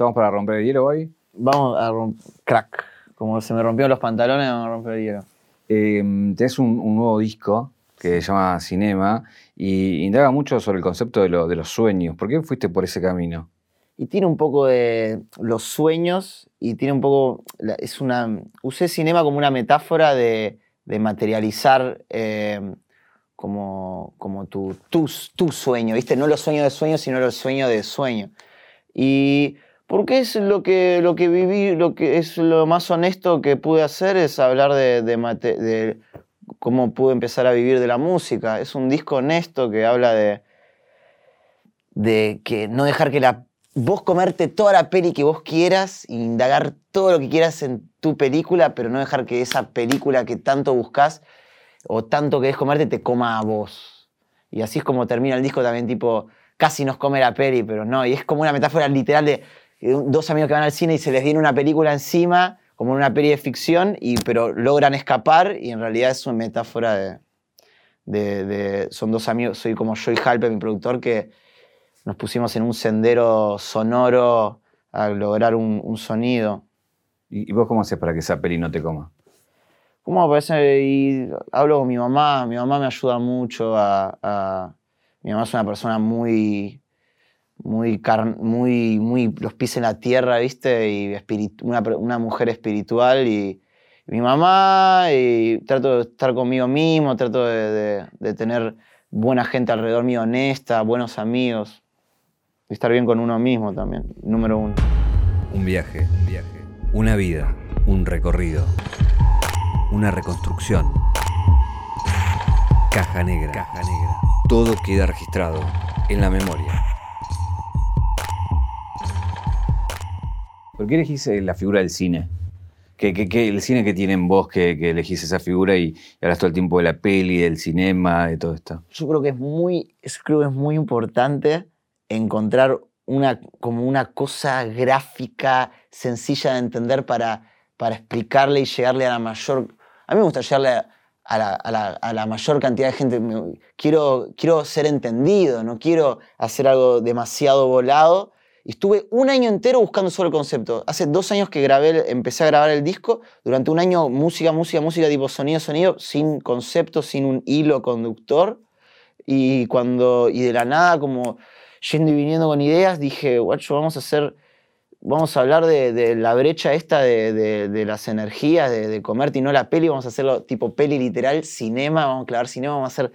¿Estamos para romper el hielo hoy? Vamos a romper. Crack. Como se me rompieron los pantalones, vamos a romper el hielo. Eh, tenés un, un nuevo disco que se llama Cinema y indaga mucho sobre el concepto de, lo- de los sueños. ¿Por qué fuiste por ese camino? Y tiene un poco de los sueños y tiene un poco. Es una. Usé cinema como una metáfora de, de materializar eh, como, como tu, tu, tu sueño, ¿viste? No los sueños de sueño, sino los sueños de sueño. Y porque es lo que, lo que viví, lo que es lo más honesto que pude hacer es hablar de, cómo pude empezar a vivir de la música. Es un disco honesto que habla de, de que no dejar que la vos comerte toda la peli que vos quieras, e indagar todo lo que quieras en tu película, pero no dejar que esa película que tanto buscas o tanto querés comerte te coma a vos. Y así es como termina el disco también, tipo, casi nos come la peli, pero no. Y es como una metáfora literal de dos amigos que van al cine y se les viene una película encima, como una peli de ficción, y, pero logran escapar y en realidad es una metáfora de, de- de- Son dos amigos, soy como yo y Halpe, mi productor, que nos pusimos en un sendero sonoro a lograr un, un sonido. ¿Y, vos cómo haces para que esa peli no te coma? ¿Cómo me parece? Y hablo con mi mamá, mi mamá me ayuda mucho a... a- mi mamá es una persona muy, muy, muy, muy los pies en la tierra, ¿viste? Y una, una mujer espiritual y, y mi mamá, y trato de estar conmigo mismo, trato de, de- de tener buena gente alrededor mío, honesta, buenos amigos, y estar bien con uno mismo también, número uno. Un viaje, un viaje. Una vida, un recorrido. Una reconstrucción. Caja negra. Caja negra. Todo queda registrado en la memoria. ¿Por qué elegís eh, la figura del cine? ¿Qué, el cine que tiene en vos que, que elegís esa figura y, y hablas todo el tiempo de la peli, del cinema, de todo esto? yo creo que es muy, creo es muy importante encontrar una, como una cosa gráfica sencilla de entender para, para explicarle y llegarle a la mayor... A mí me gusta llegarle a, la, a la- a la mayor cantidad de gente. Quiero, quiero ser entendido, no quiero hacer algo demasiado volado. Estuve un año entero buscando solo el concepto. Hace dos años que grabé, empecé a grabar el disco. Durante un año música, música, música, tipo sonido, sonido, sin concepto, sin un hilo conductor. Y cuando, y de la nada, como yendo y viniendo con ideas, dije, guacho, vamos a hacer, vamos a hablar de, la brecha esta de, de- de las energías, de, comerte y no la peli, vamos a hacerlo tipo peli literal, cinema, vamos a clavar cinema, vamos a hacer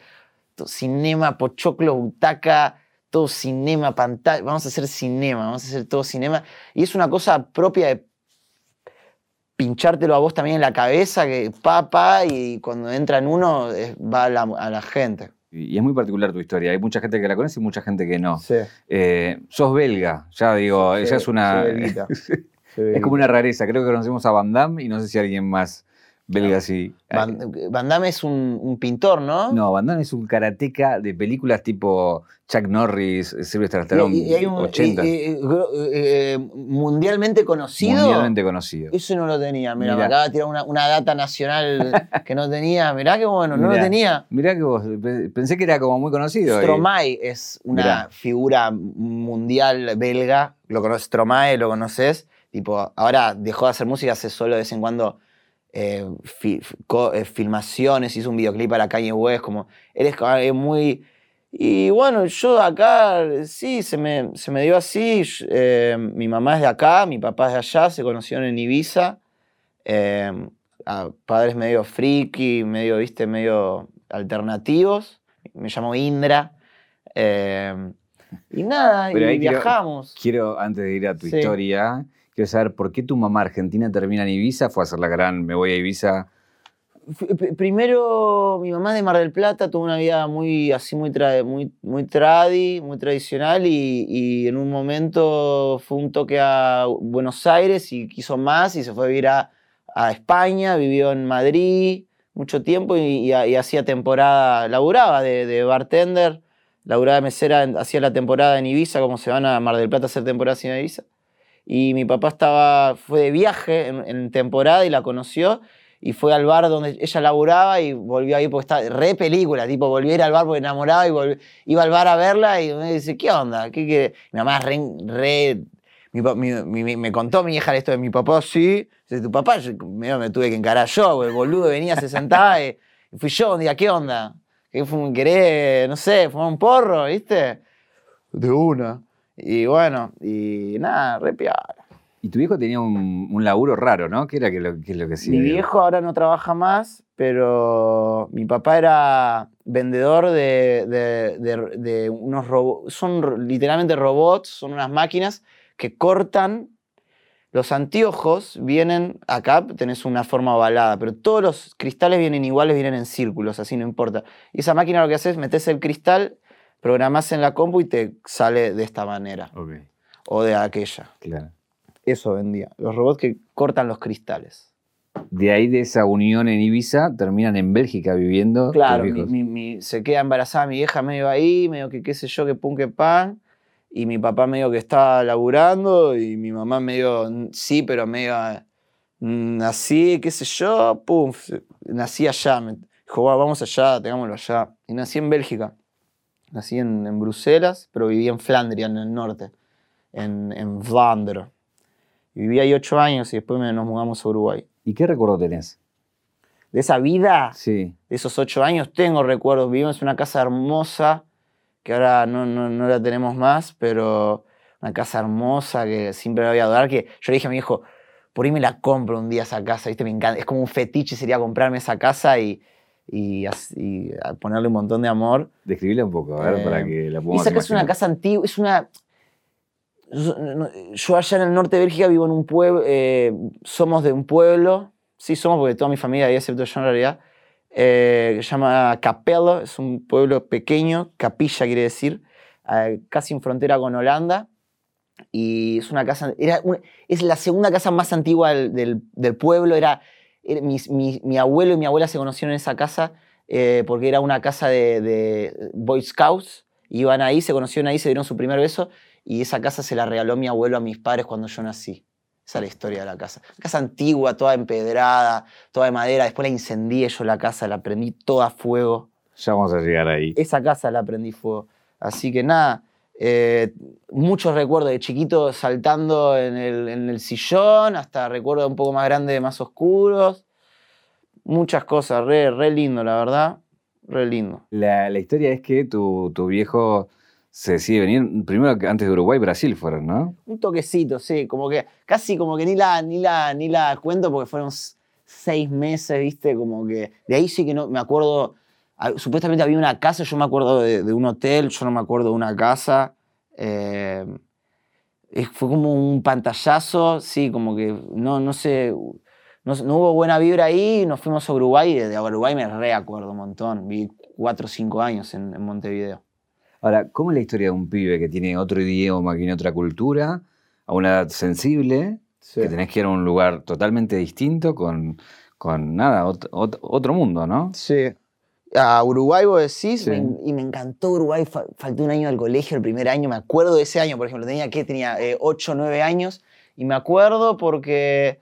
cinema, pochoclo, butaca, todo cinema, pantalla, vamos a hacer cinema, vamos a hacer todo cinema. Y es una cosa propia de pinchártelo a vos también en la cabeza, que pa, pa, y cuando entra en uno va a la, a la gente. Y es muy particular tu historia. Hay mucha gente que la conoce y mucha gente que no. Sí. Eh, sos belga, ya digo, ella es una. es como una rareza. Creo que conocemos a Van Damme y no sé si alguien más belga así. Van, Van Damme es un, un pintor, ¿no? No, Van Damme es un karateca de películas tipo Chuck Norris, Sylvester Stallone, Y- y hay un- 80. y- y- gro- eh, mundialmente conocido. mundialmente conocido. Eso no lo tenía. Mira, me acaba de tirar una, una data nacional que no tenía. Mirá qué bueno, no lo tenía. Mirá que vos, pe- pensé que era como muy conocido. y- Stromae es una Mirá. figura mundial belga. Lo conoces, Stromae, lo conoces. Tipo, ahora dejó de hacer música, hace solo de vez en cuando eh, fi- co- eh, filmaciones, hizo un videoclip para Kanye West, como, él es, como- es muy... Y bueno, yo acá, sí, se me, se me dio así. eh, mi mamá es de acá, mi papá es de allá, se conocieron en Ibiza. eh, a padres medio friki, medio, viste, medio alternativos. Me llamo Indra. eh, y nada, Pero y quiero- viajamos. Quiero, antes de ir a tu Sí. historia, quiero saber por qué tu mamá argentina termina en Ibiza, fue a hacer la gran me voy a Ibiza. Pr- Primero, mi mamá es de Mar del Plata, tuvo una vida muy así, muy, muy, muy tradi, muy tradicional, y, en un momento fue un toque a Buenos Aires y quiso más y se fue a vivir a, España, vivió en Madrid mucho tiempo y, y ha- y hacía temporada, laburaba de, de bartender, laburaba de mesera, hacía la temporada en Ibiza, como se van a Mar del Plata a hacer temporada en Ibiza. Y mi papá estaba, fue de viaje en, temporada y la conoció y fue al bar donde ella laburaba y volvió ahí porque estaba re película, tipo volvió a ir al bar porque enamoraba y volvió- iba al bar a verla y me dice, ¿qué onda? ¿Qué quiere? Mi mamá re, re- mi mi- me contó mi hija esto de mi papá, sí. Dice, tu papá, yo, me tuve que encarar yo, el boludo venía, se sentaba y, y fui yo un día, ¿qué onda? ¿Qué fum- ¿Querés, no sé, fumar un porro, viste? De una. Y bueno, y nada, re. Y tu viejo tenía un, un laburo raro, ¿no? ¿Qué era que lo, que lo que hacía? Mi viejo ahora no trabaja más, pero mi papá era vendedor de, de- de- de unos robots. Son literalmente robots, son unas máquinas que cortan. Los anteojos vienen, acá tenés una forma ovalada, pero todos los cristales vienen iguales, vienen en círculos, así no importa. Y esa máquina lo que hace es metes el cristal, programás en la compu y te sale de esta manera o de aquella. claro. Eso vendía. Los robots que cortan los cristales. De ahí, de esa unión en Ibiza, terminan en Bélgica viviendo. Claro, mi- mi- mi- se queda embarazada mi vieja medio ahí, medio que qué sé yo, que pum, que pan. Y mi papá medio que estaba laburando y mi mamá medio, sí, pero medio mm, así, qué sé yo, pum, nací allá. Me dijo, "Va, vamos allá, tengámoslo allá. Y nací en Bélgica. Nací en, en Bruselas, pero viví en Flandria, en el norte, en, en Vlaanderen. Viví ahí ocho años y después nos mudamos a Uruguay. ¿Y qué recuerdo tenés? De esa vida, Sí. de esos ocho años tengo recuerdos. Vivimos en una casa hermosa, que ahora no, no, no la tenemos más, pero una casa hermosa que siempre la voy a adorar. Que yo le dije a mi hijo, por ahí me la compro un día esa casa, ¿viste? Me encanta. Es como un fetiche sería comprarme esa casa y, y, as- y a ponerle un montón de amor. Describíla un poco, a ver, Eh, para que la podamos Esa casa es una casa antigua, es una... Yo allá en el norte de Bélgica vivo en un pueblo, eh, somos de un pueblo, sí somos porque toda mi familia ahí, excepto yo en realidad, eh, que se llama Capelle, es un pueblo pequeño, capilla quiere decir, eh, casi en frontera con Holanda, y es una casa, era una- es la segunda casa más antigua del, del- del pueblo, era, mi, mi abuelo y mi abuela se conocieron en esa casa eh, porque era una casa de, de Boy Scouts, iban ahí, se conocieron ahí, se dieron su primer beso, y esa casa se la regaló mi abuelo a mis padres cuando yo nací. Esa es la historia de la casa. Casa antigua, toda empedrada, toda de madera. Después la incendié yo la casa, la prendí toda a fuego. Ya vamos a llegar ahí. Esa casa la prendí fuego. Así que nada, eh, muchos recuerdos de chiquito saltando en el, en el sillón, hasta recuerdos un poco más grandes, más oscuros. Muchas cosas, re, re lindo, la verdad. Re lindo. La, la historia es que tu, tu viejo se decide venir, primero que antes de Uruguay, Brasil fueron, ¿no? Un toquecito, sí, como que casi como que ni la, ni la, ni la cuento porque fueron seis meses, viste, como que de ahí sí que no me acuerdo. Ah, Supuestamente había una casa, yo me acuerdo de, de un hotel, yo no me acuerdo de una casa. eh, fue como un pantallazo, sí, como que no, no sé, no, no hubo buena vibra ahí, nos fuimos a Uruguay y de Uruguay me reacuerdo un montón. Viví cuatro o cinco años en, en Montevideo. Ahora, ¿cómo es la historia de un pibe que tiene otro idioma, que tiene otra cultura, a una edad sensible, que tenés que ir a un lugar totalmente distinto con, con nada, ot- ot- otro mundo, ¿no? Sí. A Uruguay vos decís, Sí. me- y me encantó Uruguay, fa- falté un año del colegio, el primer año, me acuerdo de ese año, por ejemplo, tenía que tenía 8 o 9 años, y me acuerdo porque,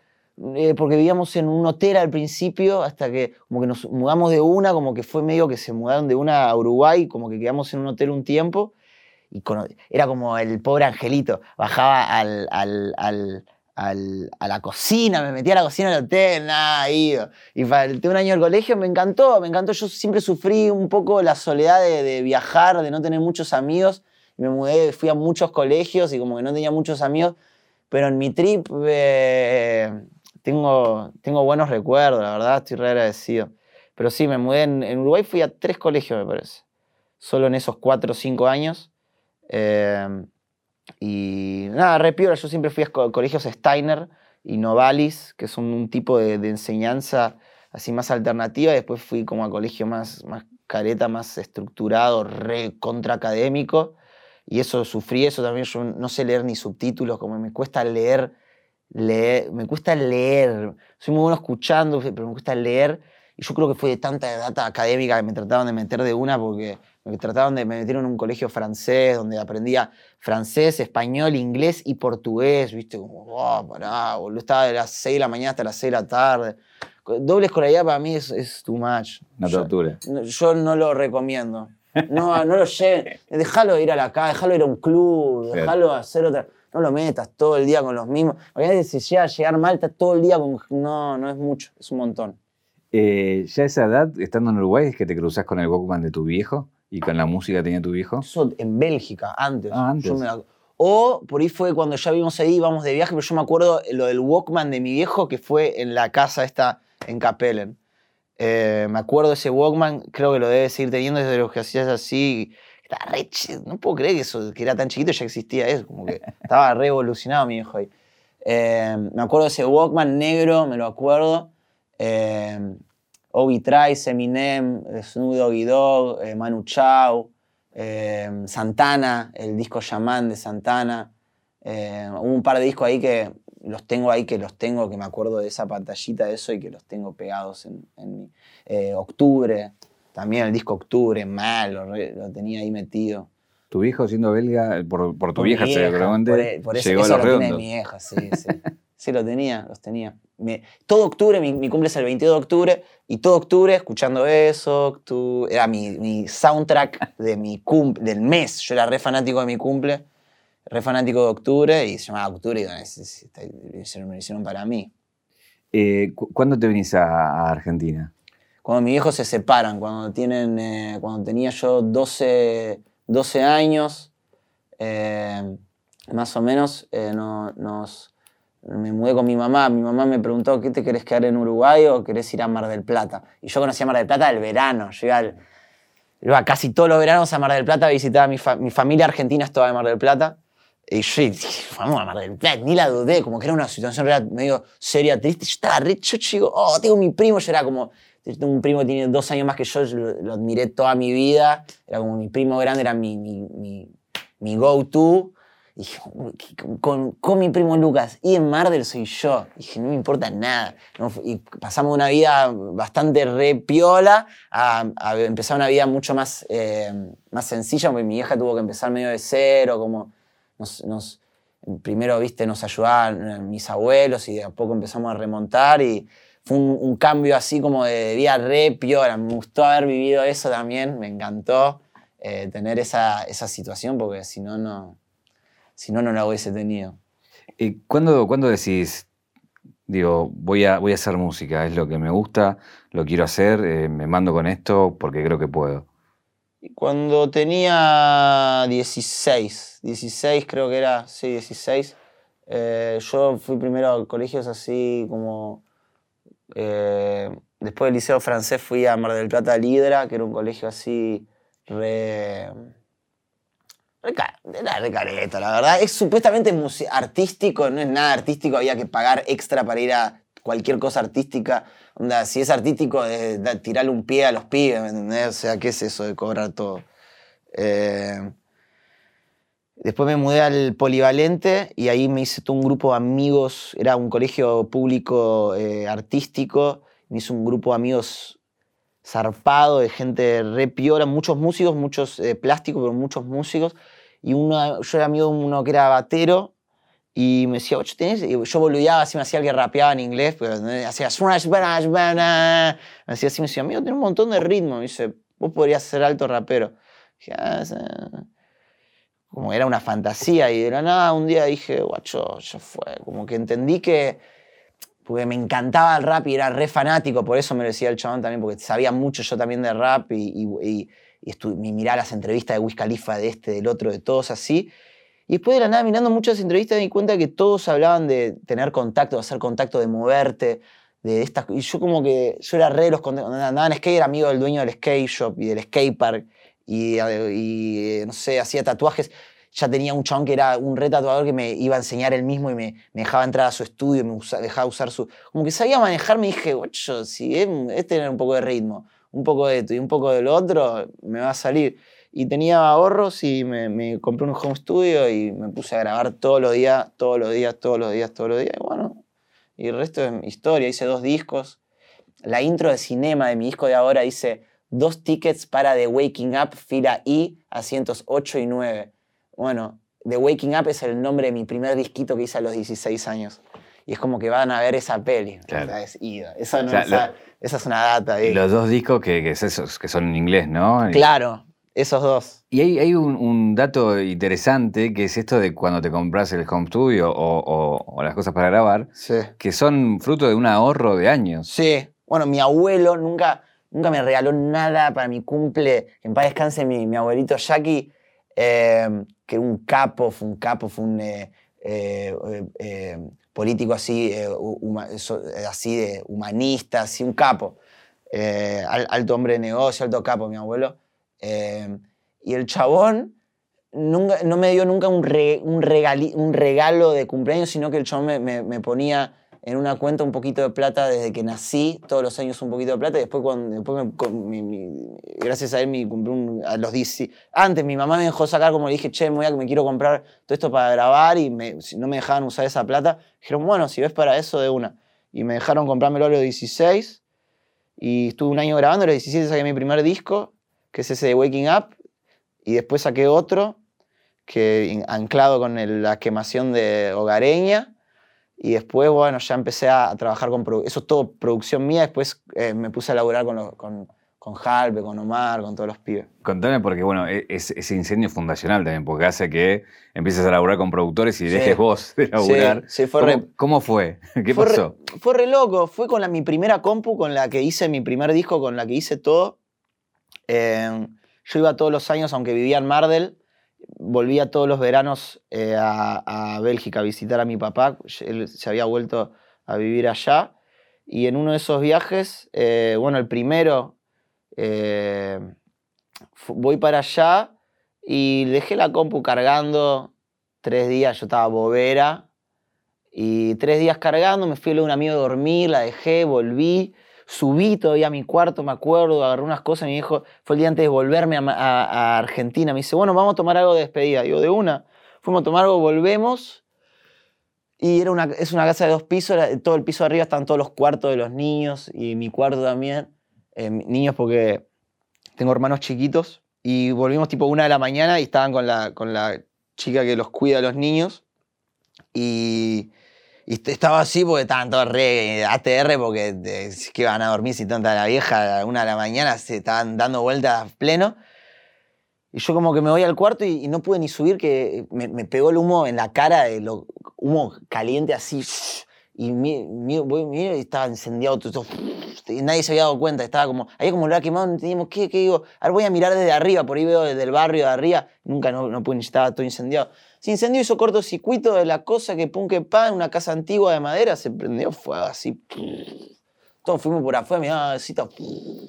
eh, porque vivíamos en un hotel al principio, hasta que como que nos mudamos de una, como que fue medio que se mudaron de una a Uruguay, como que quedamos en un hotel un tiempo, y era como el pobre angelito, bajaba al, al- al- al- a la cocina, me metía a la cocina del hotel, nada, iba. Y falté un año al colegio, me encantó, me encantó. Yo siempre sufrí un poco la soledad de, de viajar, de no tener muchos amigos. Me mudé, fui a muchos colegios y como que no tenía muchos amigos. Pero en mi trip eh, tengo, tengo buenos recuerdos, la verdad, estoy re agradecido. Pero sí, me mudé en, en Uruguay, fui a tres colegios, me parece. Solo en esos cuatro o cinco años. Eh, y nada, re yo siempre fui a co- colegios Steiner y Novalis, que son un tipo de, de enseñanza así más alternativa. Después fui como a colegio más, más careta, más estructurado, re contra académico. Y eso sufrí eso también. Yo no sé leer ni subtítulos, como me cuesta leer, leer me cuesta leer. Soy muy bueno escuchando, pero me cuesta leer. Y yo creo que fue de tanta data académica que me trataban de meter de una porque me trataban de me metieron en un colegio francés donde aprendía francés, español, inglés y portugués, ¿viste? Como, oh, pará, boludo. Estaba de las 6 de la mañana hasta las 6 de la tarde. Doble escolaridad para mí es, es too much. Una Yo- tortura. no, Yo no lo recomiendo. No, no lo lleven. Déjalo ir a la calle, déjalo ir a un club, déjalo hacer otra. no lo metas todo el día con los mismos. Imagínate si llega a llegar mal, todo el día con. No, no es mucho, es un montón. Eh, ya a esa edad, estando en Uruguay, es que te cruzas con el Walkman de tu viejo y con la música tenía tu viejo. Eso en Bélgica, antes. Ah, antes. Yo me la- O por ahí fue cuando ya vimos ahí, íbamos de viaje, pero yo me acuerdo lo del Walkman de mi viejo que fue en la casa esta en Capellen. Eh, me acuerdo ese Walkman, creo que lo debe seguir teniendo desde los que hacías así. Estaba re no puedo creer que eso, que era tan chiquito ya existía eso, como que estaba re evolucionado mi viejo ahí. Eh, me acuerdo de ese Walkman negro, me lo acuerdo. Eh, Obi Trice, Eminem, eh, Snoop Doggy Dogg, eh, Manu Chao, eh, Santana, el disco Shaman de Santana. Eh, hubo un par de discos ahí que los tengo ahí, que los tengo, que me acuerdo de esa pantallita de eso y que los tengo pegados en, en eh, Octubre, también el disco Octubre, mal, lo, tenía ahí metido. Tu viejo siendo belga, por, por tu Por vieja, vieja, seguramente, por, e- por eso, llegó eso a los lo redondos. mi vieja, sí, sí. Sí, lo tenía, los tenía. Me- todo octubre, mi, mi cumple es el 22 de octubre, y todo octubre escuchando eso, era mi, mi soundtrack de mi cum- del mes. Yo era re fanático de mi cumple, re fanático de octubre, y se llamaba Octubre, y digo, "Es- es- está- lo hicieron, me lo hicieron para mí. Eh, cu- ¿Cuándo te venís a, a Argentina? Cuando mis viejos se separan, cuando, tienen, eh, cuando tenía yo 12, 12 años, eh, más o menos, no- nos, me mudé con mi mamá. Mi mamá me preguntó, ¿qué te querés quedar en Uruguay o querés ir a Mar del Plata? Y yo conocía Mar del Plata del verano. Yo iba, al- iba casi todos los veranos a Mar del Plata a visitar a mi, fa- mi familia argentina, estaba en Mar del Plata. Y yo dije, vamos a Mar del Plata, ni la dudé, como que era una situación real, medio seria, triste. Yo estaba re, yo digo, oh, tengo mi primo, yo era como, un primo que tiene dos años más que yo, yo lo, lo admiré toda mi vida, era como mi primo grande, era mi, mi, mi, mi go-to. Dije, "Uy, ¿qué- con, con mi primo Lucas y en Mardel soy yo. Y dije, no me importa nada. Y pasamos una vida bastante re piola a, empezar una vida mucho más, eh, más sencilla, porque mi vieja tuvo que empezar medio de cero, como nos, primero, viste, nos ayudaban eh, mis abuelos y de a poco empezamos a remontar y fue un, un cambio así como de vida re piola. Me gustó haber vivido eso también, me encantó eh, tener esa, esa situación porque si no, no, si no, no la hubiese tenido. Eh, ¿cuándo, cuándo decís, digo, voy a, voy a hacer música, es lo que me gusta, lo quiero hacer, eh, me mando con esto porque creo que puedo? Y Cuando tenía 16, 16 creo que era, sí, 16, eh, yo fui primero a colegios así como... eh, después del liceo francés fui a Mar del Plata Lidra, que era un colegio así re... Era re careta, la verdad. Es supuestamente artístico, no es nada artístico, había que pagar extra para ir a cualquier cosa artística. Onda, si es artístico, da- tirarle un pie a los pibes, ¿me entendés? O sea, ¿qué es eso de cobrar todo? Eh, después me mudé al Polivalente y ahí me hice todo un grupo de amigos. Era un colegio público eh, artístico. Me hice un grupo de amigos zarpado, de gente re piola, muchos músicos, muchos eh, plásticos, pero muchos músicos. Y uno, yo era amigo de uno que era batero y me decía, ocho, ¿tenés? Y yo boludeaba así, me hacía que rapeaba en inglés, pero hacía smash, smash. Me decía así, me decía, amigo, tiene un montón de ritmo. Me dice, vos podrías ser alto rapero. Dije, "Ah, sí". Como era una fantasía y de la nada un día dije, guacho, ya fue. Como que entendí que, porque me encantaba el rap y era re fanático, por eso me lo decía el chabón también, porque sabía mucho yo también de rap y, y, y, y y miraba las entrevistas de Wiz Khalifa, de este, del otro, de todos así. Y después de la nada, mirando muchas entrevistas, me di cuenta que todos hablaban de tener contacto, de hacer contacto, de moverte, de estas Y yo como que, yo era re de los contactos. Andaba en skate, era amigo del dueño del skate shop y del skate park. Y, y, eh, no sé, hacía tatuajes. Ya tenía un chabón que era un re tatuador que me iba a enseñar él mismo y me, me dejaba entrar a su estudio me usa- dejaba usar su... Como que sabía manejarme y dije, guacho, si es, es tener un poco de ritmo, un poco de esto y un poco de lo otro, me va a salir y tenía ahorros y me, me compré un home studio y me puse a grabar todos los días, todos los días, todos los días, todos los días. Y bueno, y el resto es historia. Hice dos discos. La intro de cinema de mi disco de ahora dice dos tickets para The Waking Up, fila I, asientos 8 y 9. Bueno, The Waking Up es el nombre de mi primer disquito que hice a los 16 años. Y es como que van a ver esa peli. Claro. O sea, es ida. Esa, no, O sea, esa- lo- esa es una data. ahí. Los dos discos que, que, es esos, que son en inglés, ¿no? Claro. Esos dos. Y hay, hay un, un dato interesante que es esto de cuando te compras el home studio o, o- o las cosas para grabar, Sí. que son fruto de un ahorro de años. Sí. Bueno, mi abuelo nunca, nunca me regaló nada para mi cumple. En paz descanse mi, mi abuelito Jackie, eh, que era un capo, fue un capo, fue un eh, eh, eh, eh, político así, eh, eh, así de humanista, así, un capo. Eh, al- alto hombre de negocio, alto capo, mi abuelo. Y el chabón nunca, no me dio nunca un, un, regalo de cumpleaños, sino que el chabón me- me ponía en una cuenta un poquito de plata desde que nací, todos los años un poquito de plata, y después, cuando, después me- con- mi- mi- gracias a él me compré un, a los 10. Antes mi mamá me dejó sacar, como le dije, che, me, voy a- me quiero comprar todo esto para grabar, y me- si no me dejaban usar esa plata, dijeron, bueno, si ves para eso, de una. Y me dejaron comprármelo a los 16, y estuve un año grabando, a los 17 saqué mi primer disco, que es ese de Waking Up, y después saqué otro, que anclado con el- la quemación de Hogareña. Y después, bueno, ya empecé a, trabajar con... Eso es todo producción mía. Después eh, me puse a laburar con, los- con, con Halpe, con Omar, con todos los pibes. Contame porque, bueno, e- es- ese incendio es fundacional también, porque hace que empieces a laburar con productores y Sí. dejes vos de laburar. Sí, sí, fue ¿Cómo, re- cómo fue? ¿Qué fue re- pasó? fue re loco. Fue con la, mi primera compu, con la que hice mi primer disco, con la que hice todo. Eh, yo iba todos los años, aunque vivía en Mardel, volvía todos los veranos eh, a, Bélgica a visitar a mi papá. Él se había vuelto a vivir allá. Y en uno de esos viajes, eh, bueno, el primero, eh, voy para allá y dejé la compu cargando tres días. Yo estaba bobera. Y tres días cargando, me fui a un amigo a dormir, la dejé, volví, subí todavía a mi cuarto, me acuerdo, agarré unas cosas y me fue el día antes de volverme a, Argentina, me dice, bueno, vamos a tomar algo de despedida. Digo, de una. Fuimos a tomar algo, volvemos. Y era una, es una casa de dos pisos, todo el piso de arriba están todos los cuartos de los niños y mi cuarto también. Eh, niños porque tengo hermanos chiquitos. Y volvimos tipo una de la mañana y estaban con la, con la chica que los cuida a los niños. Y, y est- estaba así porque estaban todos re ATR porque que van a dormir si tanta la vieja a una de la mañana se estaban dando vueltas pleno. Y yo como que me voy al cuarto y, y no pude ni subir que me, me pegó el humo en la cara, de lo, humo caliente así. Y mi- mi- estaba incendiado todo, y nadie se había dado cuenta, estaba como, había como lo había quemado, no entendíamos qué, qué digo, ahora voy a mirar desde arriba, por ahí veo desde el barrio de arriba, nunca no, no pude, estaba todo incendiado. Se incendió, hizo cortocircuito de la cosa que pum que pa, en una casa antigua de madera, se prendió fuego así. Todos fuimos por afuera, mirá, todo,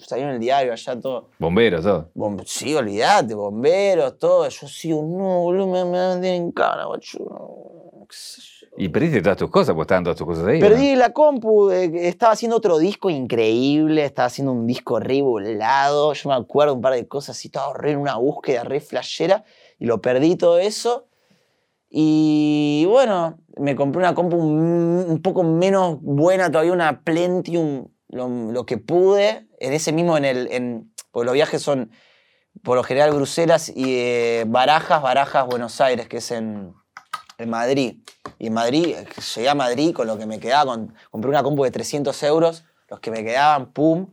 salió en el diario allá todo. Bomberos, todo. Bom- sí, olvídate, bomberos, todo. Yo sigo, no, boludo, me, me van a meter en cara, guacho. Y perdiste todas tus cosas, pues estaban todas tus cosas ahí. Perdí la compu, eh, estaba haciendo otro disco increíble, estaba haciendo un disco re volado, yo me acuerdo un par de cosas así, estaba re en una búsqueda re flashera, y lo perdí todo eso. Y bueno, me compré una compu un, poco menos buena, todavía una Plentium, lo, lo que pude, en ese mismo, en el, en, porque los viajes son por lo general Bruselas y eh, Barajas, Barajas, Buenos Aires, que es en, en Madrid. Y en Madrid, llegué a Madrid con lo que me quedaba, con- compré una compu de 300 euros, los que me quedaban, pum.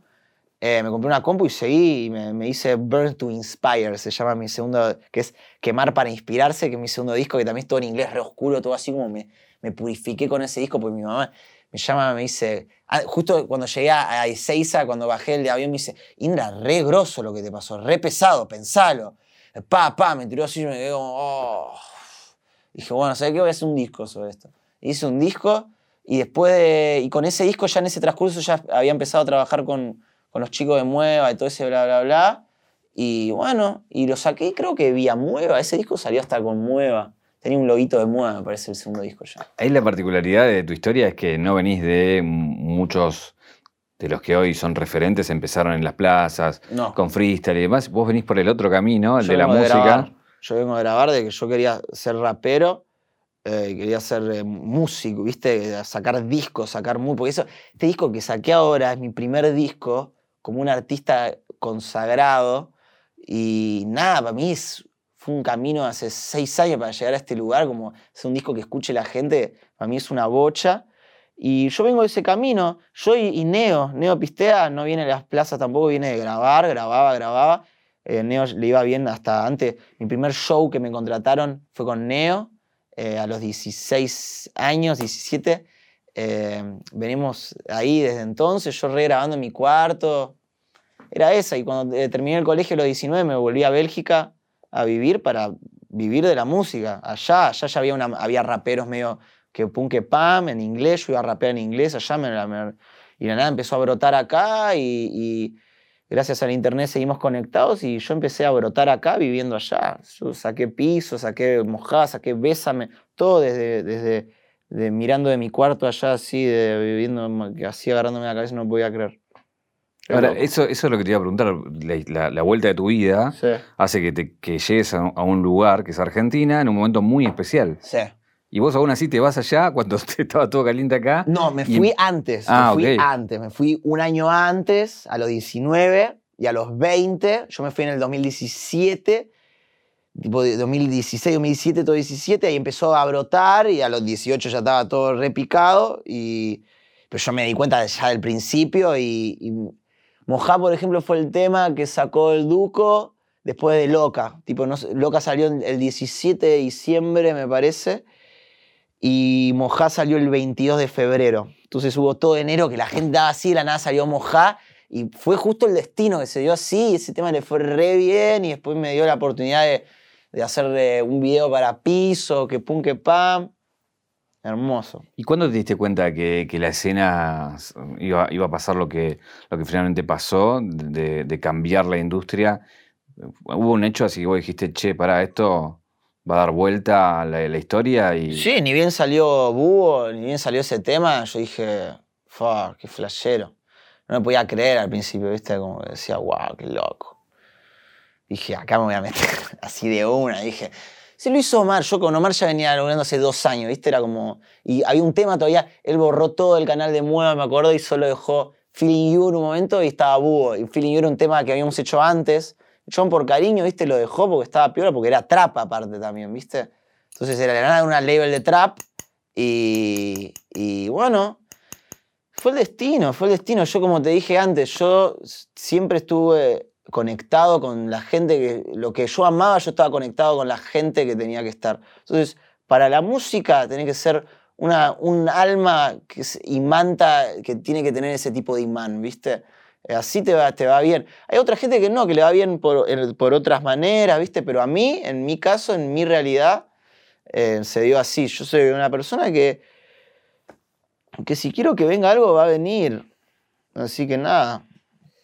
Eh, me compré una compu y seguí y me, me hice Burn to Inspire, se llama mi segundo, que es Quemar para Inspirarse, que es mi segundo disco, que también es todo en inglés, re oscuro, todo así como me, me purifiqué con ese disco, porque mi mamá me llama, me dice, ah, justo cuando llegué a Ezeiza, cuando bajé el de avión, me dice, Indra, re grosso lo que te pasó, re pesado, pensalo. Pa, pa, me tiró así y me quedé como, oh. Dije, bueno, ¿sabes qué? Voy a hacer un disco sobre esto. Hice un disco y después de, y con ese disco ya en ese transcurso ya había empezado a trabajar con, con los chicos de Mueva y todo ese bla, bla, bla. Y bueno, y lo saqué creo que vía Mueva. Ese disco salió hasta con Mueva. Tenía un loguito de Mueva, me parece, el segundo disco ya. Ahí la particularidad de tu historia es que no venís de muchos de los que hoy son referentes, empezaron en las plazas, No. con freestyle y demás. Vos venís por el otro camino, el Yo de la música. grabar. Yo vengo de grabar de que yo quería ser rapero, eh, quería ser eh, músico, ¿viste? Sacar discos, sacar muy. Porque eso, este disco que saqué ahora es mi primer disco como un artista consagrado. Y nada, para mí es, fue un camino hace seis años para llegar a este lugar, como hacer un disco que escuche la gente, para mí es una bocha. Y yo vengo de ese camino. Yo y, y Neo, Neo Pistea, no viene a las plazas tampoco, viene de grabar, grababa, grababa Eh, Neo le iba bien hasta antes. Mi primer show que me contrataron fue con Neo eh, a los 16 años, 17. Eh, venimos ahí desde entonces, yo regrabando en mi cuarto. Era esa. Y cuando terminé el colegio a los 19 me volví a Bélgica a vivir para vivir de la música. Allá, allá ya había, una, había raperos medio que pum que pam en inglés, yo iba a rapear en inglés, allá me, y la nada empezó a brotar acá y gracias al internet seguimos conectados y yo empecé a brotar acá viviendo allá. Yo saqué piso, saqué mojada, saqué bésame, todo desde, desde mirando de mi cuarto allá así, de, viviendo, así agarrándome la cabeza, no podía creer. Ahora, eso, eso es lo que te iba a preguntar. La, vuelta de tu vida hace que, te, que llegues a, un lugar que es Argentina en un momento muy especial. Sí. Y vos aún así te vas allá cuando estaba todo caliente acá. No, me fui antes. Ah, me fui antes. Me fui un año antes, a los 19 y a los 20. Yo me fui en el 2017, tipo 2016, 2017, todo 17. Ahí empezó a brotar y a los 18 ya estaba todo repicado. Y, pero yo me di cuenta ya del principio. Y, y Mojá, por ejemplo, fue el tema que sacó el Duco después de Loca. Tipo, no, Loca salió el 17 de diciembre, me parece y Mojá salió el 22 de febrero. Entonces hubo todo enero que la gente daba así, de la nada salió Mojá y fue justo el destino que se dio así, ese tema le fue re bien y después me dio la oportunidad de, hacer eh, un video para piso, que pum, que pam. Hermoso. ¿Y cuándo te diste cuenta que, la escena iba, iba, a pasar lo que, lo que finalmente pasó, de, de cambiar la industria? ¿Hubo un hecho así que vos dijiste, che, para esto va a dar vuelta a la, historia y... Sí, ni bien salió Búho, ni bien salió ese tema, yo dije, fuck, qué flashero. No me podía creer al principio, ¿viste? Como decía, wow, qué loco. Dije, acá me voy a meter así de una. Dije, se lo hizo Omar. Yo con Omar ya venía logrando hace dos años, ¿viste? Era como. Y había un tema todavía. Él borró todo el canal de Mueva, me acuerdo, y solo dejó Feeling You en un momento y estaba Búho. Y Feeling You era un tema que habíamos hecho antes. John por cariño, ¿viste? Lo dejó porque estaba peor, porque era trap aparte también, ¿viste? Entonces era nada una label de trap y, y bueno, fue el destino, fue el destino. Yo como te dije antes, yo siempre estuve conectado con la gente que lo que yo amaba, yo estaba conectado con la gente que tenía que estar. Entonces, para la música tiene que ser una, un alma que imanta, que tiene que tener ese tipo de imán, ¿viste? Eh, así te va, te va bien. Hay otra gente que no, que le va bien por, por otras maneras, ¿viste? Pero a mí, en mi caso, en mi realidad, eh, se dio así. Yo soy una persona que, que si quiero que venga algo, va a venir. Así que nada,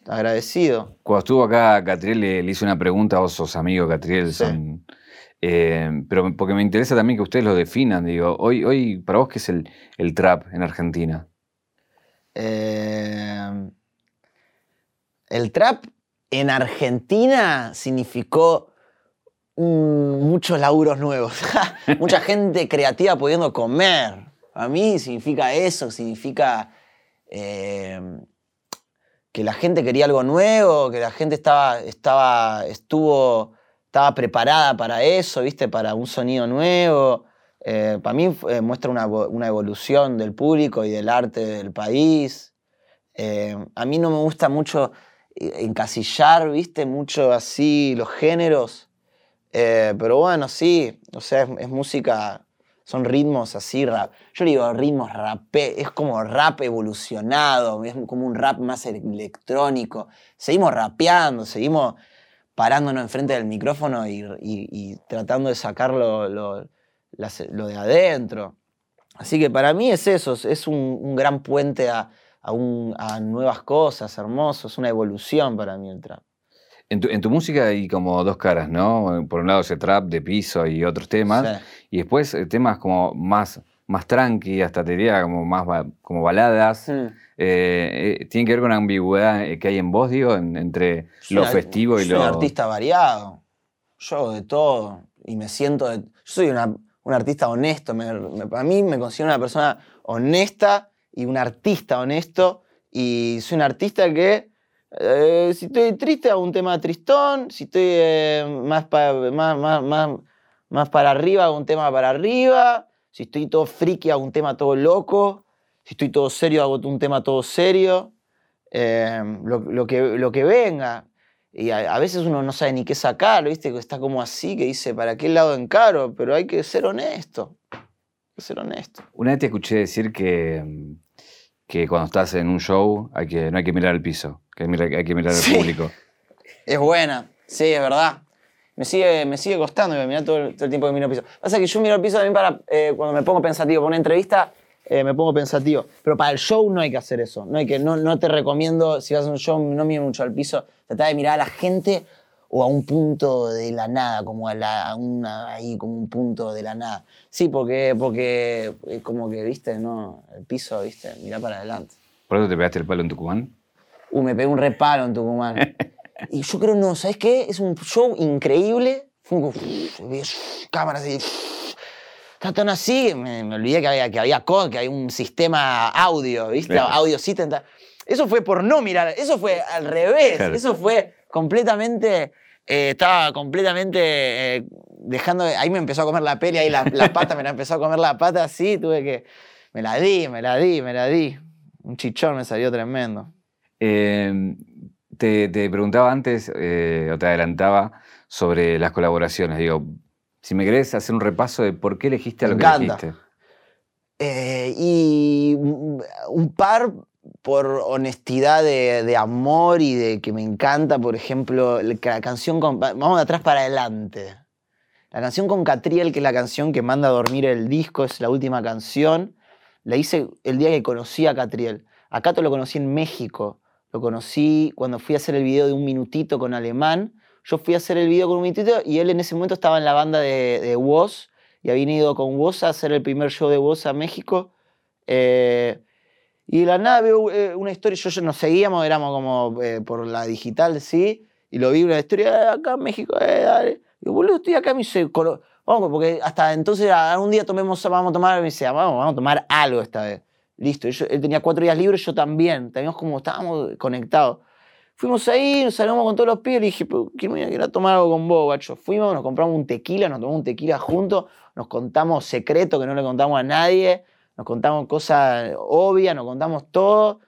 agradecido. Cuando estuvo acá, Catriel le, hice una pregunta, vos sos amigo, Catriel, eh, pero porque me interesa también que ustedes lo definan. Digo, hoy, hoy ¿para vos qué es el, el trap en Argentina? Eh, el trap en Argentina significó muchos laburos nuevos, mucha gente creativa pudiendo comer. A mí significa eso, significa eh, que la gente quería algo nuevo, que la gente estaba, estaba, estuvo, estaba preparada para eso, ¿viste? Para un sonido nuevo. Eh, para mí eh, muestra una, una, evolución del público y del arte del país. a mí no me gusta mucho encasillar, viste, mucho así los géneros. Eh, pero bueno, sí, o sea, es, música, son ritmos así, rap. Yo digo ritmos rap, es como rap evolucionado, es como un rap más electrónico. Seguimos rapeando, seguimos parándonos enfrente del micrófono y, tratando de sacar lo, de adentro. Así que para mí es eso, es un gran puente a, a, nuevas cosas, hermosos, es una evolución para mí el trap. En tu, en tu, música hay como dos caras, ¿no? Por un lado ese trap de piso y otros temas, y después eh, temas como más, más tranqui, hasta te diría como más como baladas. Hmm. Eh, eh, ¿Tiene que ver con la ambigüedad que hay en vos, digo, entre lo festivo y lo... Soy un artista variado, yo de todo, y me siento... yo soy un artista honesto, a mí me considero una persona honesta y un artista honesto. Y soy un artista que, eh, si estoy triste, hago un tema tristón. Si estoy eh, más, más, más, más, para arriba, hago un tema para arriba. Si estoy todo friki, hago un tema todo loco. Si estoy todo serio, hago un tema todo serio. Eh, lo, que, lo que venga. y a, veces uno no sabe ni qué sacar, ¿viste? Está como así, que dice, ¿para qué lado encaro? Pero hay que ser honesto. Hay que ser honesto. Una vez te escuché decir que, que cuando estás en un show hay que, no hay que mirar el piso, que hay que mirar al público. Es buena, sí, es verdad. Me sigue, me sigue costando mirar todo, el, todo el tiempo que miro el piso. Pasa que yo miro el piso también para eh, cuando me pongo pensativo. Por una entrevista eh, me pongo pensativo. Pero para el show no hay que hacer eso. No, hay que, no, no te recomiendo, si vas a un show, no mires mucho al piso. Trata de mirar a la gente o a un punto de la nada, como a, la, una, ahí, como un punto de la nada. Sí, porque, porque como que, viste, no, el piso, viste, mira para adelante. ¿Por eso te pegaste el palo en Tucumán? Uh, me pegué un repalo en Tucumán. y yo creo, no, ¿sabes qué? Es un show increíble. Fue cámaras y está tan así, me, olvidé que había, que había que hay un sistema audio, ¿viste? Audio system. Eso fue por no mirar, eso fue al revés, eso fue completamente, eh, estaba completamente eh, dejando, ahí me empezó a comer la peli, ahí la, pata me la empezó a comer la pata así, tuve que, me la di, me la di, me la di. Un chichón me salió tremendo. Em, te, te, preguntaba antes, eh, o te adelantaba, sobre las colaboraciones. Digo, si me querés hacer un repaso de por qué elegiste a lo que elegiste. Eh, y un par por honestidad de, amor y de que me encanta, por ejemplo, la canción con... Vamos de atrás para adelante. La canción con Catriel, que es la canción que manda a dormir el disco, es la última canción. La hice el día que conocí a Catriel. Acá te lo conocí en México. Lo conocí cuando fui a hacer el video de un minutito con Alemán yo fui a hacer el video con un minutito y él en ese momento estaba en la banda de, de y había ido con Woz a hacer el primer show de Woz a México. Eh, y de la nada veo eh, una historia, yo, yo nos seguíamos, éramos como eh, por la digital, sí, y lo vi una historia acá en México, eh, dale. Yo, boludo, estoy acá, me dice, vamos, porque hasta entonces un día tomemos, vamos a tomar, me dice, vamos, vamos a tomar algo esta vez. Listo, él tenía cuatro días libres, yo también, teníamos como, estábamos conectados. Fuimos ahí, nos salimos con todos los pibes y dije, ¿quién me a tomar algo con vos, guacho? Fuimos, nos compramos un tequila, nos tomamos un tequila juntos, nos contamos secretos que no le contamos a nadie, nos contamos cosas obvias, nos contamos todo.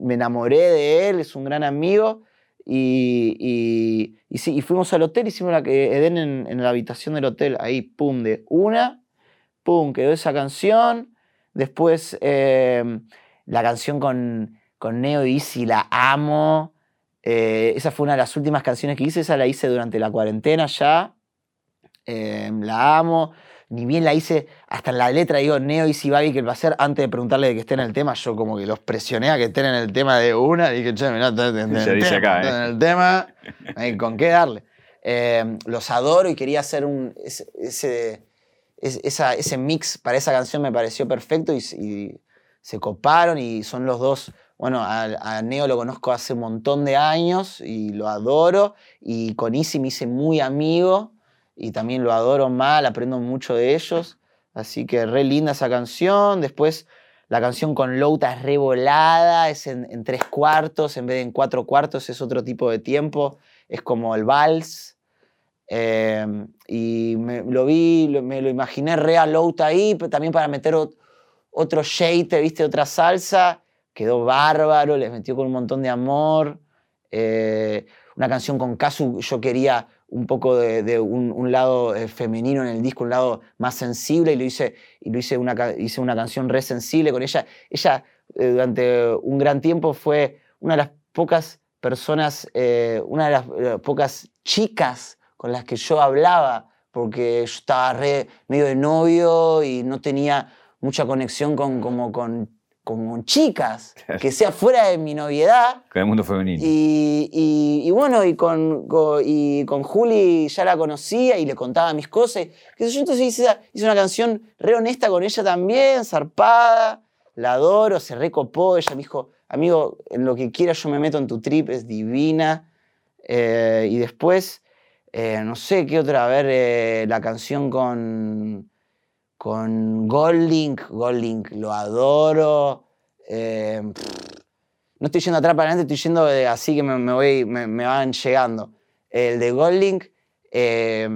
me enamoré de él, es un gran amigo. Y, y, sí, y fuimos al hotel, hicimos la que Eden en, la habitación del hotel, ahí, pum, de una, pum, quedó esa canción. Después eh, la canción con, con Neo y Easy, la amo. Eh, esa fue una de las últimas canciones que hice, esa la hice durante la cuarentena ya. Em, la amo. Ni bien la hice, hasta en la letra digo Neo y Babi que va a ser antes de preguntarle de que estén en el tema, yo como que los presioné a que estén en el tema de una. Dije, che, mirá, en, el tema, con qué darle. Em, los adoro y quería hacer un, ese, ese, mix para esa canción me pareció perfecto y, y se coparon y son los dos bueno, a, Neo lo conozco hace un montón de años y lo adoro. Y con Easy me hice muy amigo y también lo adoro mal, aprendo mucho de ellos. Así que re linda esa canción. Después la canción con Louta es re volada, es en, tres cuartos en vez de en cuatro cuartos, es otro tipo de tiempo. Es como el vals. Em, y me, lo vi, me lo imaginé re a Louta ahí, también para meter otro shade, ¿viste? Otra salsa quedó bárbaro, les metió con un montón de amor. Eh, una canción con Kazu, yo quería un poco de, un, lado eh, femenino en el disco, un lado más sensible, y lo hice, y lo hice, una, hice una canción re sensible con ella. Ella eh, durante un gran tiempo fue una de las pocas personas, una de las pocas chicas con las que yo hablaba, porque yo estaba re medio de novio y no tenía mucha conexión con, como con con chicas, que sea fuera de mi noviedad. Con el mundo femenino. Y, bueno, y con, y con Juli ya la conocía y le contaba mis cosas. yo, entonces hice, hice, una canción re honesta con ella también, zarpada, la adoro, se recopó. Ella me dijo, amigo, en lo que quieras yo me meto en tu trip, es divina. Eh, y después, eh, no sé qué otra, a ver, eh, la canción con con Goldlink, Goldlink lo adoro. Eh, no estoy yendo atrás para adelante, estoy yendo así que me, voy, me, van llegando. El de Goldlink, eh,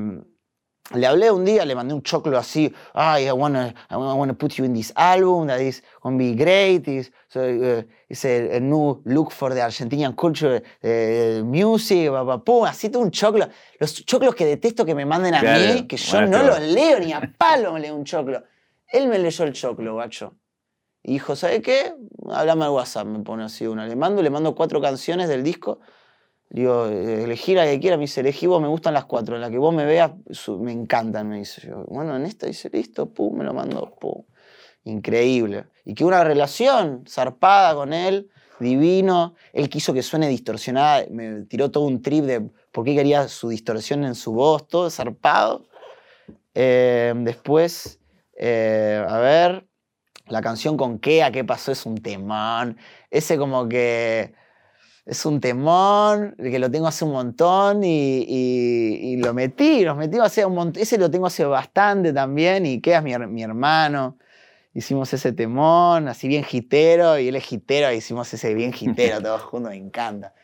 le hablé un día, le mandé un choclo así, ay, I wanna, I wanna put you in this album that is gonna be great, it's, so, uh, it's a, a, new look for the Argentinian culture uh, music, así todo un choclo. Los choclos que detesto que me manden a mí, que yo no los leo, ni a palo me leo un choclo. Él me leyó el choclo, guacho. Y dijo, ¿sabe qué? Háblame al WhatsApp, me pone así una. Le mando, le mando cuatro canciones del disco Digo, elegí la que quiera, me dice, elegí vos, me gustan las cuatro, la que vos me veas, me encantan, me dice. Yo, bueno, en esta dice, listo, pum, me lo mandó, pum. Increíble. Y que una relación zarpada con él, divino. Él quiso que suene distorsionada, me tiró todo un trip de por qué quería su distorsión en su voz, todo zarpado. Eh, después, eh, a ver, la canción con Kea, ¿qué pasó? Es un temón. Ese como que es un temón, que lo tengo hace un montón y, lo metí, los metí hace un montón. Ese lo tengo hace bastante también y queda mi, mi hermano. Hicimos ese temón, así bien gitero, y él es gitero, hicimos ese bien gitero todos juntos, me encanta.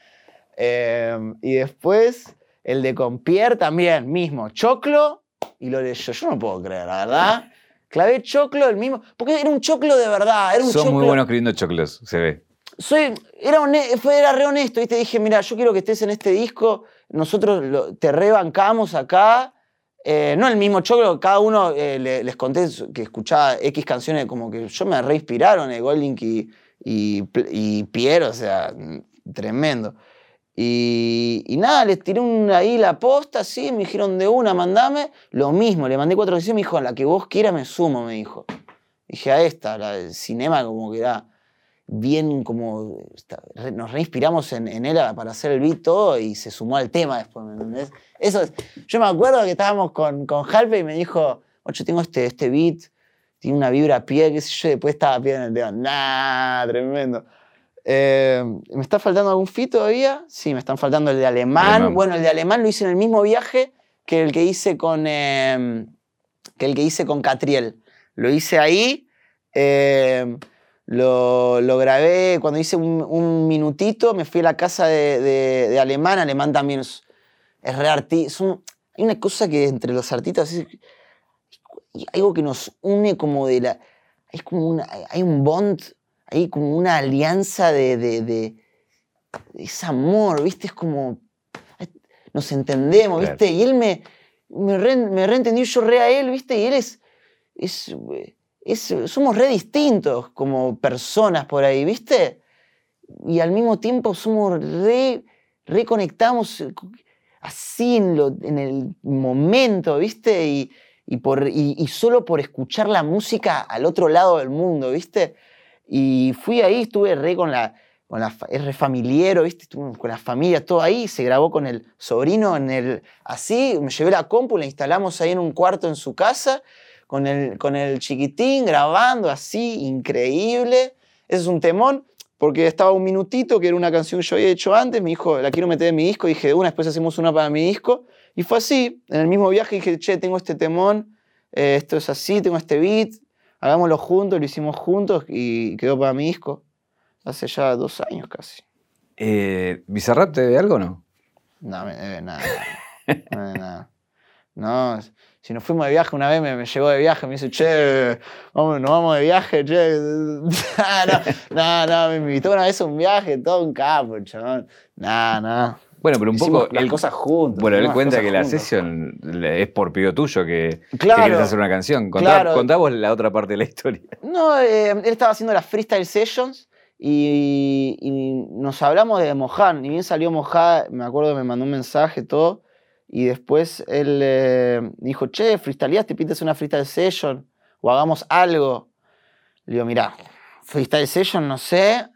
Em, y después el de Compier también, mismo, choclo, y lo leyó. Yo no puedo creer, la verdad. Clavé choclo, el mismo, porque era un choclo de verdad. Era un Son muy buenos escribiendo choclos, se ve soy, era, era re honesto, y te dije, mira, yo quiero que estés en este disco, nosotros te rebancamos acá, eh, no el mismo choclo, cada uno eh, les conté que escuchaba X canciones como que yo me reinspiraron, eh, Goldlink y, y, y Pierre, o sea, tremendo. Y, nada, les tiré ahí la posta, sí, me dijeron de una, mandame. Lo mismo, le mandé cuatro canciones, me dijo, a la que vos quieras me sumo, me dijo. Dije, a esta, la del cinema como que da bien como nos reinspiramos en, en, él para hacer el beat todo y se sumó al tema después, ¿me entendés? Eso yo me acuerdo que estábamos con, con Halpe y me dijo, ocho, tengo este, este beat, tiene una vibra a pie, qué sé yo, después estaba a pie en el tema, nah, tremendo. Eh, ¿Me está faltando algún fit todavía? Sí, me están faltando el de alemán. Bueno, el de alemán lo hice en el mismo viaje que el que hice con, eh, que el que hice con Catriel. Lo hice ahí. Eh, lo, lo, grabé cuando hice un, minutito, me fui a la casa de, de, Alemán. Alemán también es, es re artista. Hay una cosa que entre los artistas es, hay algo que nos une como de la... Hay, como una, hay un bond, hay como una alianza de, de, de ese amor, ¿viste? Es como... Nos entendemos, ¿viste? Y él me, me, me reentendió, yo re a él, ¿viste? Y él es... es somos re distintos como personas por ahí, ¿viste? Y al mismo tiempo somos re, reconectamos así en, el momento, ¿viste? Y, y, por, y, solo por escuchar la música al otro lado del mundo, ¿viste? Y fui ahí, estuve re con la, con la es re familiero, ¿viste? Estuve con la familia, todo ahí, se grabó con el sobrino en el, así, me llevé la compu, la instalamos ahí en un cuarto en su casa con el, con el chiquitín grabando así, increíble. Ese es un temón, porque estaba un minutito, que era una canción que yo había hecho antes, me dijo, la quiero meter en mi disco, dije, de una, después hacemos una para mi disco. Y fue así, en el mismo viaje dije, che, tengo este temón, eh, esto es así, tengo este beat, hagámoslo juntos, lo hicimos juntos y quedó para mi disco. Hace ya dos años casi. Eh, ¿Bizarrap te debe algo o no? No, me debe nada. No me debe nada. No, si nos fuimos de viaje una vez, me, me llegó de viaje, me dice, che, vamos, nos vamos de viaje, che. no, no, no, me invitó una vez a un viaje, todo un capo, chabón. No, no. Bueno, pero un poco. Las cosas juntas. Bueno, él cuenta que la sesión es por pedido tuyo que, claro, quieres hacer una canción. Contá, claro. la otra parte de la historia. No, eh, él estaba haciendo las freestyle sessions y, y, nos hablamos de Mojan. Y bien salió Mojan, me acuerdo que me mandó un mensaje, todo. Y después él eh, dijo, che, freestyleás, te pides una freestyle session o hagamos algo. Le digo, mira, freestyle session no sé,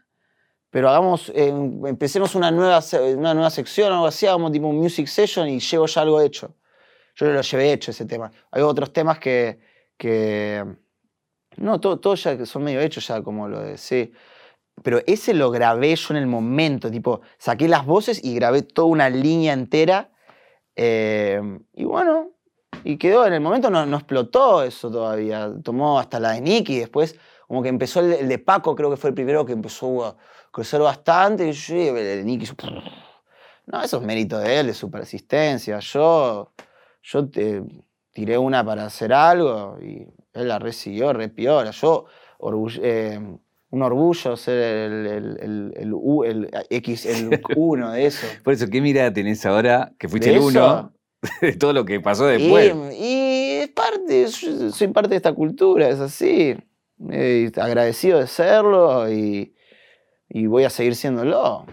pero hagamos, eh, empecemos una nueva, una nueva sección o algo así, hagamos tipo un music session y llevo ya algo hecho. Yo lo llevé hecho ese tema. Hay otros temas que, que no, todos todo ya son medio hechos ya, como lo de, sí. Pero ese lo grabé yo en el momento, tipo, saqué las voces y grabé toda una línea entera Em, y bueno, y quedó, en el momento no, explotó eso todavía. Tomó hasta la de Nicky, después como que empezó el, de Paco, creo que fue el primero que empezó a crecer bastante. Y el de Nicky, no, eso es mérito de él, de su persistencia. Yo, yo te, tiré una para hacer algo y él la recibió, re piola. Yo, eh, un orgullo ser el, el, el, U, el X, el uno de eso. Por eso, ¿qué mirada tenés ahora que fuiste el uno de todo lo que pasó después? Y, es parte, soy parte de esta cultura, es así. agradecido de serlo y, y voy a seguir siéndolo.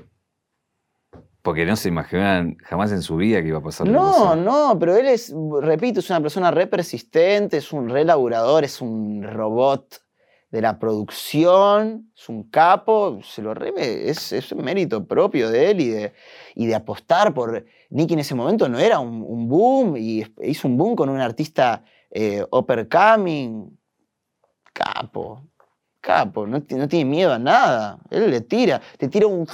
Porque no se imaginan jamás en su vida que iba a pasar. No, no, pero él es, repito, es una persona re persistente, es un re laburador, es un robot de la producción, es un capo, se lo re, es, es un mérito propio de él y de, y de apostar por. Nicky en ese momento no era un, boom y hizo un boom con un artista eh, uppercoming. Capo, capo, no, no, tiene miedo a nada. Él le tira, te tira un.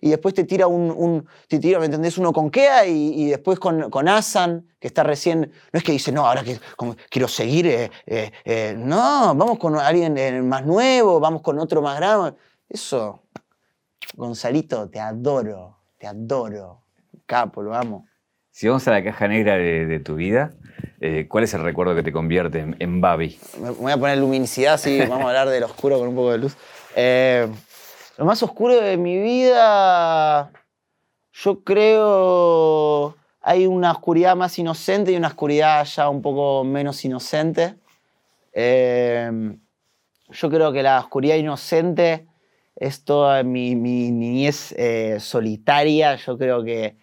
Y después te tira un. te tira, ¿me entendés? Uno con Kea y, después con, con Asan, que está recién. No es que dice, no, ahora que quiero seguir. Eh, eh, eh, no, vamos con alguien más nuevo, vamos con otro más grande. Eso. Gonzalito, te adoro, te adoro. Capo, lo amo. Si vamos a la caja negra de, tu vida, eh, ¿cuál es el recuerdo que te convierte en, en Babi? Me voy a poner luminicidad, sí, vamos a hablar del oscuro con un poco de luz. Eh, lo más oscuro de mi vida, yo creo, hay una oscuridad más inocente y una oscuridad ya un poco menos inocente. Eh, yo creo que la oscuridad inocente es toda mi, niñez solitaria. Yo creo que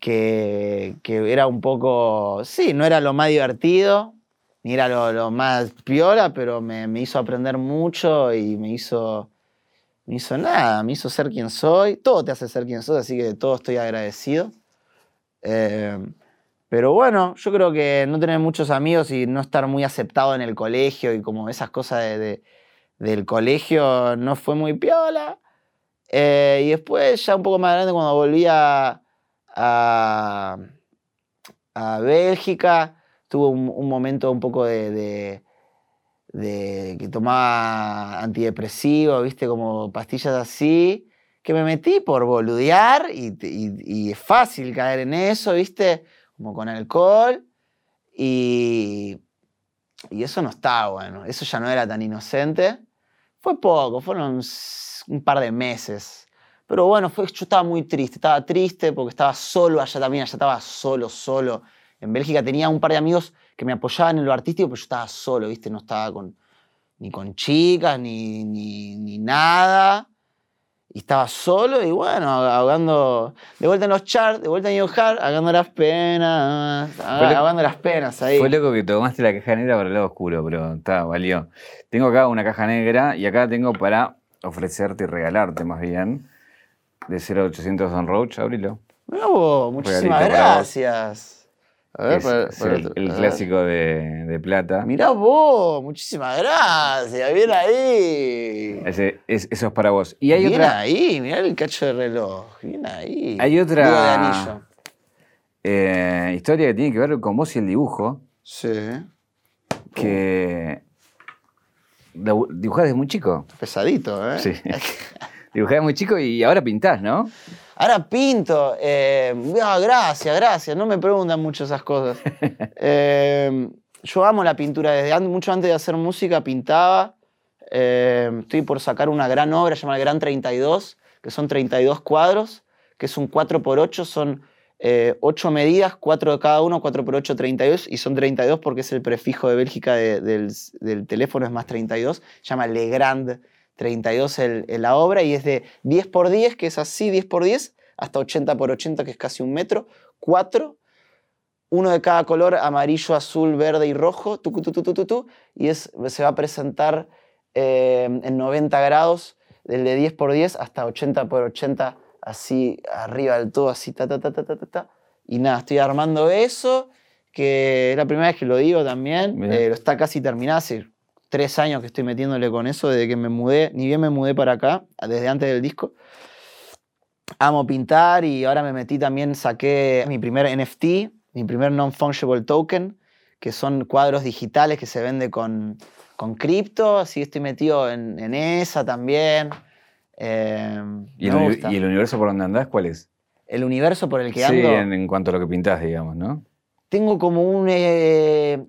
que, era un poco, sí, no era lo más divertido, ni era lo, más piola, pero me, hizo aprender mucho y me hizo, me hizo nada, me hizo ser quien soy. Todo te hace ser quien soy, así que de todo estoy agradecido. Eh, pero bueno, yo creo que no tener muchos amigos y no estar muy aceptado en el colegio y como esas cosas del colegio no fue muy piola. Eh, y después, ya un poco más grande, cuando volví a, a, Bélgica, tuvo un, momento un poco de, de, que tomaba antidepresivo, viste, como pastillas así, que me metí por boludear y, es fácil caer en eso, viste, como con alcohol. Y, y eso no está bueno, eso ya no era tan inocente. Fue poco, fueron un par de meses pero bueno, fue, yo estaba muy triste, estaba triste porque estaba solo allá también, allá estaba solo, solo. En Bélgica tenía un par de amigos que me apoyaban en lo artístico, pero yo estaba solo, ¿viste? No estaba con, ni con chicas, ni, ni, nada. Y estaba solo y bueno, ahogando, de vuelta en los charts, de vuelta en New ahogando las penas, ahogando las penas ahí. Fue loco que tomaste la caja negra para el lado oscuro, pero está, valió. Tengo acá una caja negra y acá tengo para ofrecerte y regalarte más bien de 0800 Don Roach, abrilo. Bravo, muchísimas gracias. A ver, es, el, clásico de, de, plata. Mirá vos, muchísimas gracias, bien ahí. Ese, es, eso es para vos. Y hay bien otra, ahí, mirá el cacho de reloj, bien ahí. Hay otra eh, historia que tiene que ver con vos y el dibujo. Sí. Que dibujás desde muy chico. Pesadito, ¿eh? Sí. Dibujás muy chico y ahora pintás, ¿no? Ahora pinto. Eh, ah, gracias, gracias. No me preguntan mucho esas cosas. Eh, yo amo la pintura. Desde mucho antes de hacer música pintaba. Eh, estoy por sacar una gran obra llamada Gran 32, que son 32 cuadros, que es un 4x8, son 8 medidas, 4 de cada uno, 4x8, 32, y son 32 porque es el prefijo de Bélgica del, del, teléfono, es más 32. Se llama Le Grand 32 en la obra y es de 10 por 10, que es así, 10 por 10, hasta 80 por 80, que es casi un metro, 4, uno de cada color, amarillo, azul, verde y rojo, tu, tu, tu, tu, y es, se va a presentar eh, en 90 grados, del de 10 por 10 hasta 80 por 80, así arriba del todo, así, ta, ta, ta, ta, ta, ta. Y nada, estoy armando eso, que es la primera vez que lo digo también, eh, lo está casi terminado, tres años que estoy metiéndole con eso, desde que me mudé, ni bien me mudé para acá, desde antes del disco. Amo pintar y ahora me metí también, saqué mi primer NFT, mi primer non-fungible token, que son cuadros digitales que se vende con, con cripto, así estoy metido en, en esa también. Eh, ¿Y, el, ¿Y, el, universo por donde andás cuál es? El universo por el que ando. Sí, en, en, cuanto a lo que pintás, digamos, ¿no? tengo como un... eh,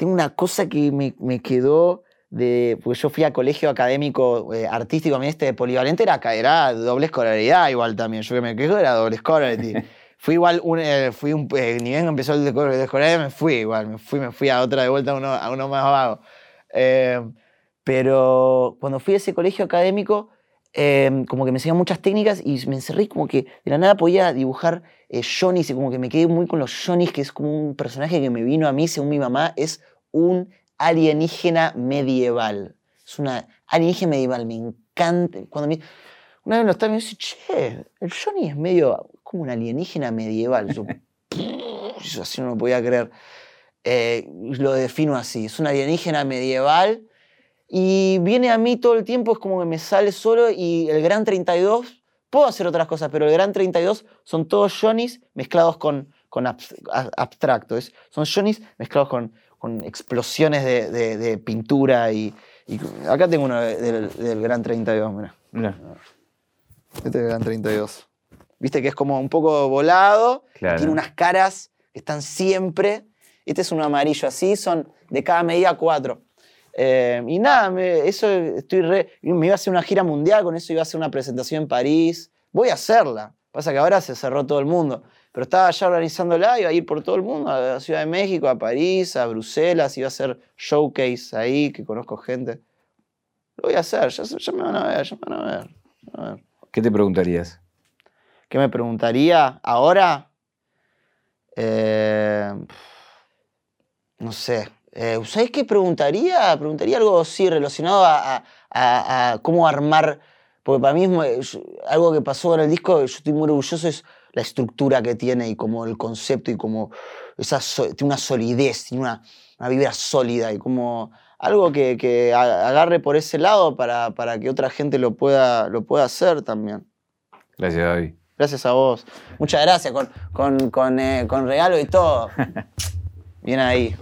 tengo una cosa que me, me quedó de... Porque yo fui a colegio académico eh, artístico, a mí este de polivalente era, era doble escolaridad igual también. Yo que me quejo era doble escolaridad. fui igual, un, eh, fui un... eh, ni bien empezó el de de escolaridad, me fui igual. Me fui, me fui a otra de vuelta a uno, a uno más vago. Eh, pero cuando fui a ese colegio académico, eh, como que me enseñaron muchas técnicas y me encerré como que de la nada podía dibujar eh, Johnny's y como que me quedé muy con los Johnny's, que es como un personaje que me vino a mí, según mi mamá, es un alienígena medieval. Es una alienígena medieval, me encanta. Cuando me, una vez lo estaba me dice, che, el Johnny es medio como un alienígena medieval. Yo, yo así no lo podía creer. Eh, lo defino así, es un alienígena medieval y viene a mí todo el tiempo, es como que me sale solo y el Gran 32, puedo hacer otras cosas, pero el Gran 32 son todos Johnny's mezclados con, con abstracto, es- son Johnny's mezclados con, con explosiones de, de- de pintura y, y acá tengo uno de- del, del Gran 32, mira. Mira. Este es el Gran 32. Viste que es como un poco volado, Claro. tiene unas caras que están siempre. Este es un amarillo así, son de cada medida cuatro. Eh, y nada, me- eso estoy re. Me iba a hacer una gira mundial, con eso iba a hacer una presentación en París. Voy a hacerla. Pasa que ahora se cerró todo el mundo. Pero estaba ya organizándola, iba a ir por todo el mundo, a la Ciudad de México, a París, a Bruselas, iba a hacer showcase ahí, que conozco gente. Lo voy a hacer, ya, ya me van a ver, ya me van a ver. a ver. ¿Qué te preguntarías? ¿Qué me preguntaría ahora? Eh, no sé. Eh, ¿Sabes qué preguntaría? Preguntaría algo sí relacionado a, a- a- a cómo armar. Porque para mí es yo- algo que pasó en el disco, yo estoy muy orgulloso, es la estructura que tiene y como el concepto y como esa tiene una solidez, tiene una, una vibra sólida y como algo que, que agarre por ese lado para, para que otra gente lo pueda, lo pueda hacer también. Gracias, David. Gracias a vos. Muchas gracias, con, con, con, eh, con regalo y todo. Bien ahí.